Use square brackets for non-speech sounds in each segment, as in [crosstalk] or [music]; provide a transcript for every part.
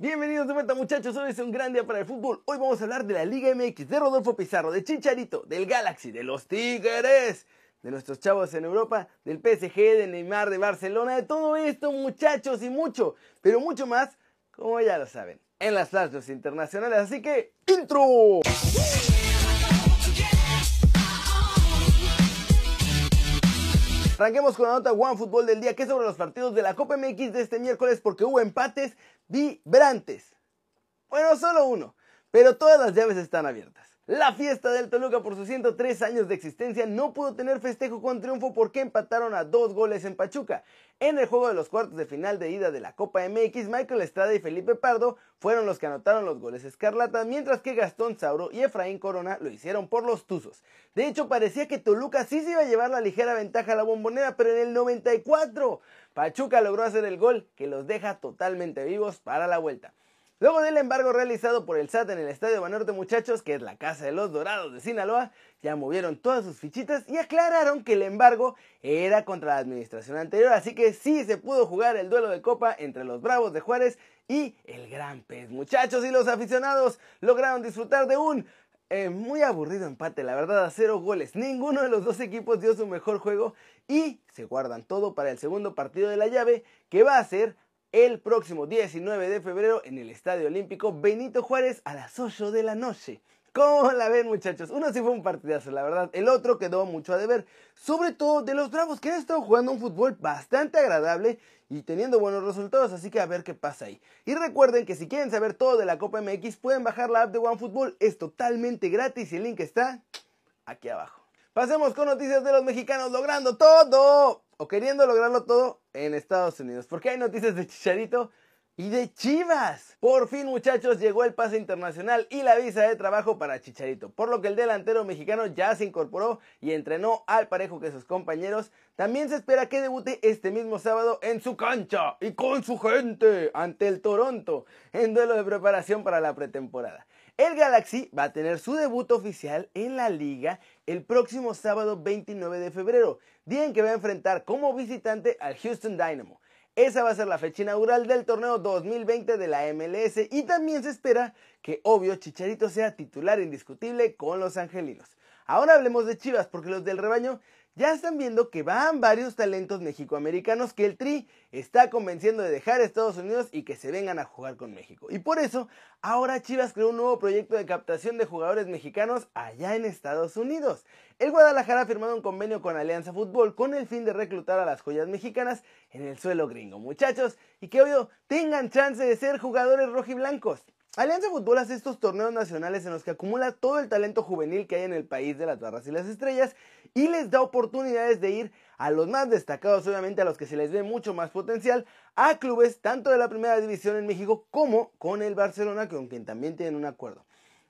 Bienvenidos de vuelta muchachos, hoy es un gran día para el fútbol. Hoy vamos a hablar de la Liga MX, de Rodolfo Pizarro, de Chicharito, del Galaxy, de los Tigres, de nuestros chavos en Europa, del PSG, de Neymar, de Barcelona, de todo esto muchachos y mucho, pero mucho más, como ya lo saben, en las flashes internacionales. Así que, intro. Arranquemos con la nota One Fútbol del día, que es sobre los partidos de la Copa MX de este miércoles, porque hubo empates vibrantes. Bueno, solo uno, pero todas las llaves están abiertas. La fiesta del Toluca por sus 103 años de existencia no pudo tener festejo con triunfo porque empataron a dos goles en Pachuca. En el juego de los cuartos de final de ida de la Copa MX, Michael Estrada y Felipe Pardo fueron los que anotaron los goles escarlatas, mientras que Gastón Sauro y Efraín Corona lo hicieron por los Tuzos. De hecho, parecía que Toluca sí se iba a llevar la ligera ventaja a la bombonera, pero en el 94, Pachuca logró hacer el gol que los deja totalmente vivos para la vuelta. Luego del embargo realizado por el SAT en el Estadio Banorte Muchachos, que es la casa de los Dorados de Sinaloa, ya movieron todas sus fichitas y aclararon que el embargo era contra la administración anterior, así que sí se pudo jugar el duelo de copa entre los Bravos de Juárez y el Gran Pez. Muchachos y los aficionados lograron disfrutar de un eh, muy aburrido empate, la verdad, a cero goles. Ninguno de los dos equipos dio su mejor juego y se guardan todo para el segundo partido de la llave, que va a ser el próximo 19 de febrero en el Estadio Olímpico Benito Juárez a las 8 de la noche. ¿Cómo la ven muchachos? Uno sí fue un partidazo, la verdad. El otro quedó mucho a deber. Sobre todo de los Bravos que han estado jugando un fútbol bastante agradable y teniendo buenos resultados, así que a ver qué pasa ahí. Y recuerden que si quieren saber todo de la Copa MX pueden bajar la app de OneFootball, es totalmente gratis y el link está aquí abajo. Pasemos con noticias de los mexicanos logrando todo o queriendo lograrlo todo en Estados Unidos. Porque hay noticias de Chicharito y de Chivas. Por fin, muchachos, llegó el pase internacional y la visa de trabajo para Chicharito, por lo que el delantero mexicano ya se incorporó y entrenó al parejo que sus compañeros. También se espera que debute este mismo sábado en su cancha y con su gente ante el Toronto en duelo de preparación para la pretemporada. El Galaxy va a tener su debut oficial en la liga el próximo sábado 29 de febrero, día que va a enfrentar como visitante al Houston Dynamo. Esa va a ser la fecha inaugural del torneo 2020 de la MLS y también se espera que, obvio, Chicharito sea titular indiscutible con los angelinos. Ahora hablemos de Chivas, porque los del rebaño ya están viendo que van varios talentos mexicoamericanos que el Tri está convenciendo de dejar Estados Unidos y que se vengan a jugar con México. Y por eso, ahora Chivas creó un nuevo proyecto de captación de jugadores mexicanos allá en Estados Unidos. El Guadalajara ha firmado un convenio con Alianza Fútbol con el fin de reclutar a las joyas mexicanas en el suelo gringo, muchachos, y que obvio tengan chance de ser jugadores rojiblancos. Alianza Fútbol hace estos torneos nacionales en los que acumula todo el talento juvenil que hay en el país de las barras y las estrellas y les da oportunidades de ir a los más destacados, obviamente a los que se les ve mucho más potencial, a clubes tanto de la primera división en México como con el Barcelona, con quien también tienen un acuerdo.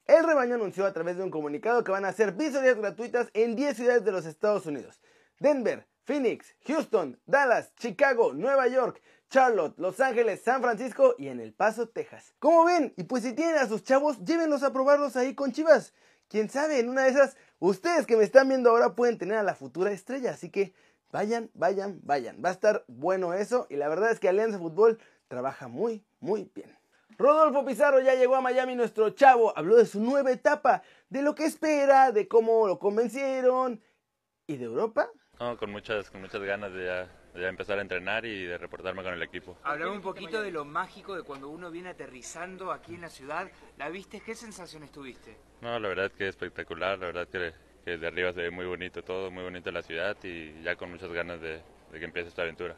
El rebaño anunció a través de un comunicado que van a hacer visorías gratuitas en 10 ciudades de los Estados Unidos. Denver, Phoenix, Houston, Dallas, Chicago, Nueva York, Charlotte, Los Ángeles, San Francisco y en El Paso, Texas. ¿Cómo ven? Y pues si tienen a sus chavos, llévenlos a probarlos ahí con Chivas. Quién sabe, en una de esas, ustedes que me están viendo ahora pueden tener a la futura estrella. Así que vayan, vayan, vayan. Va a estar bueno eso. Y la verdad es que Alianza Fútbol trabaja muy, muy bien. Rodolfo Pizarro ya llegó a Miami, nuestro chavo. Habló de su nueva etapa, de lo que espera, de cómo lo convencieron. ¿Y de Europa? No, con muchas, con muchas ganas de ya de empezar a entrenar y de reportarme con el equipo. Hablame un poquito de lo mágico de cuando uno viene aterrizando aquí en la ciudad. ¿La viste? ¿Qué sensaciones tuviste? No, la verdad es que es espectacular, la verdad que, que de arriba se ve muy bonito todo, muy bonito la ciudad y ya con muchas ganas de, que empiece esta aventura.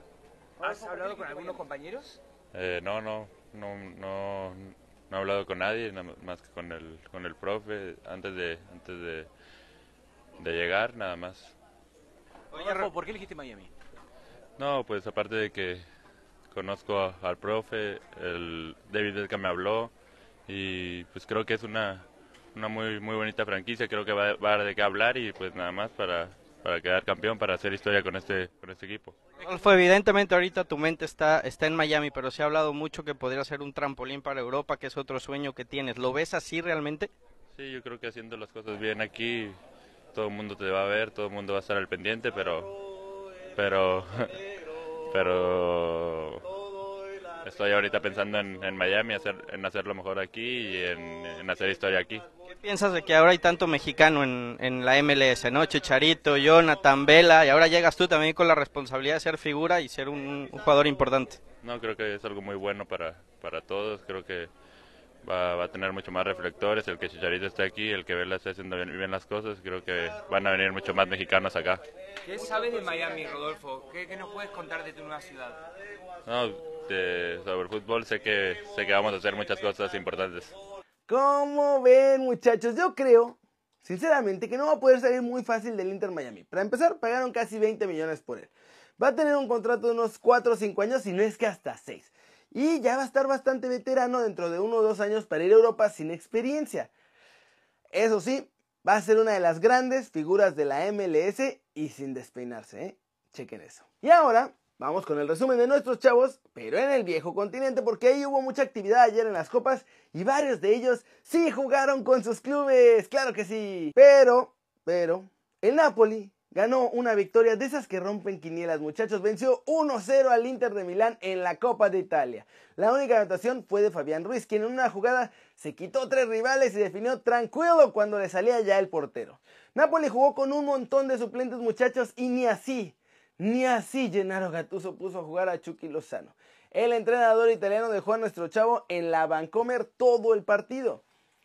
¿Has hablado con algunos compañeros? Eh, no, no, no, no, no, he hablado con nadie, más que con el, con el profe antes de, antes de, de llegar, nada más. Oye, ¿por qué elegiste Miami? No, pues aparte de que conozco al profe, el David que me habló y pues creo que es una, una muy muy bonita franquicia, creo que va, va a dar de qué hablar y pues nada más para, para quedar campeón, para hacer historia con este, con este equipo. Fue evidentemente ahorita tu mente está, está en Miami, pero se ha hablado mucho que podría ser un trampolín para Europa, que es otro sueño que tienes. ¿Lo ves así realmente? Sí, yo creo que haciendo las cosas bien aquí, todo el mundo te va a ver, todo el mundo va a estar al pendiente, pero pero [laughs] pero estoy ahorita pensando en, Miami, hacer, en hacerlo mejor aquí y en, hacer historia aquí. ¿Qué piensas de que ahora hay tanto mexicano en, en la MLS, no? Chicharito, Jonathan, Vela, y ahora llegas tú también con la responsabilidad de ser figura y ser un, jugador importante. No, creo que es algo muy bueno para, para todos, creo que va, a tener mucho más reflectores, el que Chicharito esté aquí, el que Vela esté haciendo bien, las cosas, creo que van a venir mucho más mexicanos acá. ¿Qué sabes de Miami, Rodolfo? ¿Qué, qué nos puedes contar de tu nueva ciudad? No, sobre el fútbol sé que, sé que vamos a hacer muchas cosas importantes. ¿Cómo ven muchachos? Yo creo, sinceramente, que no va a poder salir muy fácil del Inter Miami. Para empezar, pagaron casi 20 millones por él. Va a tener un contrato de unos 4 o 5 años, y no es que hasta 6 y ya va a estar bastante veterano dentro de uno o dos años para ir a Europa sin experiencia. Eso sí, va a ser una de las grandes figuras de la MLS y sin despeinarse, ¿eh? Chequen eso. Y ahora vamos con el resumen de nuestros chavos, pero en el viejo continente, porque ahí hubo mucha actividad ayer en las copas y varios de ellos sí jugaron con sus clubes, claro que sí. Pero, pero, el Napoli ganó una victoria de esas que rompen quinielas, muchachos. Venció 1-0 al Inter de Milán en la Copa de Italia. La única anotación fue de Fabián Ruiz, quien en una jugada se quitó tres rivales y definió tranquilo cuando le salía ya el portero. Napoli jugó con un montón de suplentes, muchachos, y ni así, ni así Gennaro Gattuso puso a jugar a Chucky Lozano. El entrenador italiano dejó a nuestro chavo en la Vancomer todo el partido.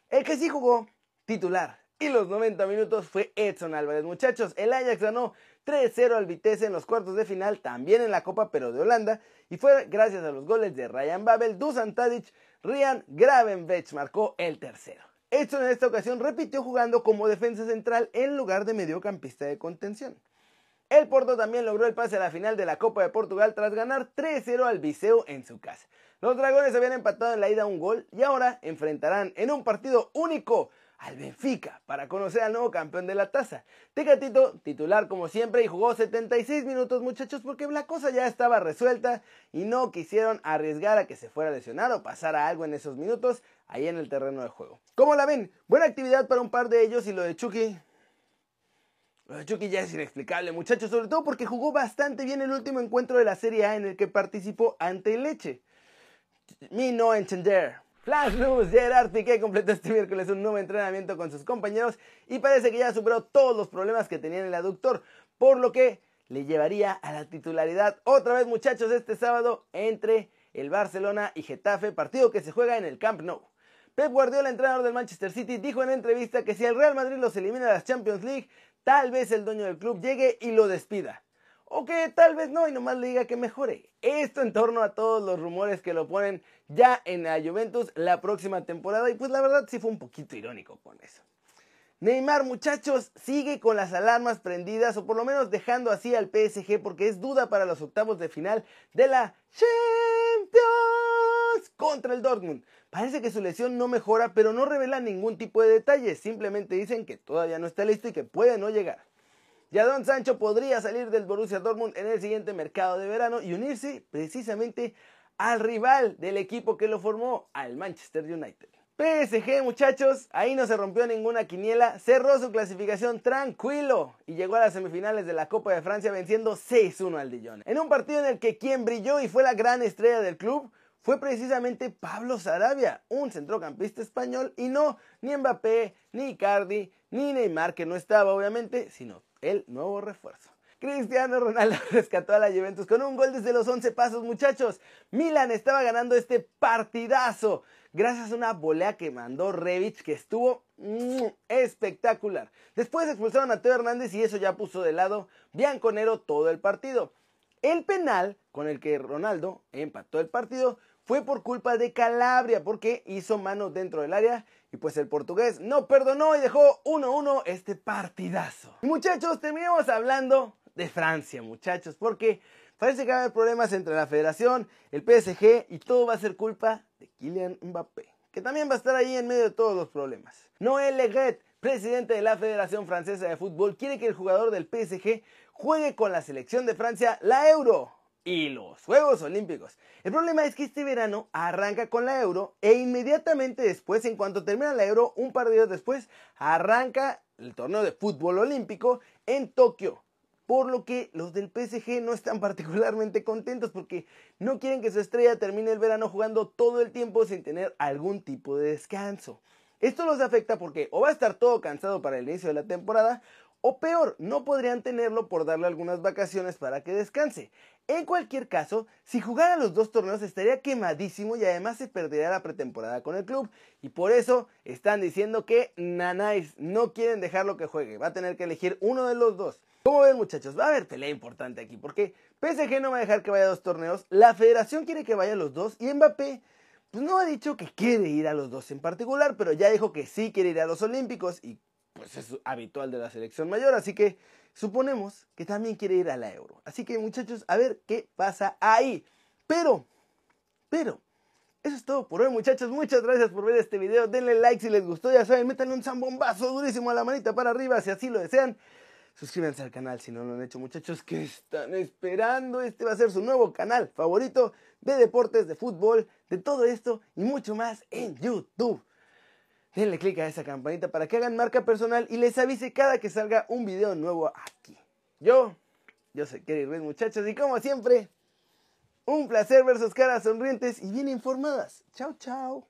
El que sí jugó titular y los 90 minutos fue Edson Álvarez. Muchachos, el Ajax ganó 3-0 al Vitesse en los cuartos de final, también en la Copa, pero de Holanda, y fue gracias a los goles de Ryan Babel, Dusan Tadic, Rian Gravenbech marcó el tercero. Edson en esta ocasión repitió jugando como defensa central en lugar de mediocampista de contención. El Porto también logró el pase a la final de la Copa de Portugal tras ganar 3-0 al Viseu en su casa. Los dragones habían empatado en la ida un gol y ahora enfrentarán en un partido único al Benfica para conocer al nuevo campeón de la taza. Tecatito, titular como siempre, y jugó 76 minutos, muchachos, porque la cosa ya estaba resuelta y no quisieron arriesgar a que se fuera a lesionar o pasara algo en esos minutos ahí en el terreno de juego. ¿Cómo la ven? Buena actividad para un par de ellos y lo de Chucky. Lo de Chucky ya es inexplicable, muchachos, sobre todo porque jugó bastante bien el último encuentro de la Serie A en el que participó ante Leche. Mi no entender. Flash News, Gerard Piqué completó este miércoles un nuevo entrenamiento con sus compañeros y parece que ya superó todos los problemas que tenía en el aductor, por lo que le llevaría a la titularidad otra vez muchachos este sábado entre el Barcelona y Getafe, partido que se juega en el Camp Nou. Pep Guardiola, entrenador del Manchester City, dijo en entrevista que si el Real Madrid los elimina de las Champions League, tal vez el dueño del club llegue y lo despida. O que tal vez no y nomás le diga que mejore. Esto en torno a todos los rumores que lo ponen ya en la Juventus la próxima temporada. Y pues la verdad sí fue un poquito irónico con eso. Neymar, muchachos, sigue con las alarmas prendidas o por lo menos dejando así al PSG porque es duda para los octavos de final de la Champions contra el Dortmund. Parece que su lesión no mejora, pero no revela ningún tipo de detalles. Simplemente dicen que todavía no está listo y que puede no llegar. Don Sancho podría salir del Borussia Dortmund en el siguiente mercado de verano y unirse precisamente al rival del equipo que lo formó, al Manchester United. PSG, muchachos, ahí no se rompió ninguna quiniela, cerró su clasificación tranquilo y llegó a las semifinales de la Copa de Francia venciendo 6-1 al Dijon. En un partido en el que quien brilló y fue la gran estrella del club fue precisamente Pablo Sarabia, un centrocampista español y no ni Mbappé, ni Icardi, ni Neymar que no estaba obviamente, sino el nuevo refuerzo. Cristiano Ronaldo [laughs] rescató a la Juventus con un gol desde los 11 pasos, muchachos. Milan estaba ganando este partidazo gracias a una volea que mandó Revich que estuvo mm, espectacular. Después expulsaron a Teo Hernández y eso ya puso de lado Bianconero todo el partido. El penal con el que Ronaldo empató el partido fue por culpa de Calabria porque hizo mano dentro del área y pues el portugués no perdonó y dejó 1-1 este partidazo. muchachos, terminamos hablando de Francia, muchachos, porque parece que va a haber problemas entre la federación, el PSG y todo va a ser culpa de Kylian Mbappé, que también va a estar ahí en medio de todos los problemas. Noël Leguet, presidente de la Federación Francesa de Fútbol, quiere que el jugador del PSG juegue con la selección de Francia la Euro y los Juegos Olímpicos. El problema es que este verano arranca con la Euro e inmediatamente después, en cuanto termina la Euro, un par de días después, arranca el torneo de fútbol olímpico en Tokio. por lo que los del PSG no están [laughs] particularmente contentos porque no quieren que su estrella termine el verano jugando todo el tiempo sin tener algún tipo de descanso. Esto los afecta porque o va a estar todo cansado para el inicio de la temporada o peor, no podrían tenerlo por darle algunas vacaciones para que descanse. En cualquier caso, si jugara los dos torneos estaría quemadísimo y además se perdería la pretemporada con el club. Y por eso están diciendo que Nanais no quieren dejarlo que juegue. Va a tener que elegir uno de los dos. Como ven muchachos, va a haber pelea importante aquí porque PSG no va a dejar que vaya a dos torneos, la federación quiere que vaya a los dos y Mbappé pues no ha dicho que quiere ir a los dos en particular, pero ya dijo que sí quiere ir a los Olímpicos y pues es habitual de la selección mayor, así que suponemos que también quiere ir a la Euro. Así que muchachos, a ver qué pasa ahí. Pero, pero, eso es todo por hoy muchachos, muchas gracias por ver este video, denle like si les gustó, ya saben, métanle un zambombazo durísimo a la manita para arriba si así lo desean. Suscríbanse al canal si no lo han hecho muchachos, ¿qué están esperando? Este va a ser su nuevo canal favorito de deportes, de fútbol, de todo esto y mucho más en YouTube denle click a esa campanita para que hagan marca personal y les avise cada que salga un video nuevo aquí. Yo, yo soy Kerry Ruiz muchachos y como siempre, un placer ver sus caras sonrientes y bien informadas. Chao, chao.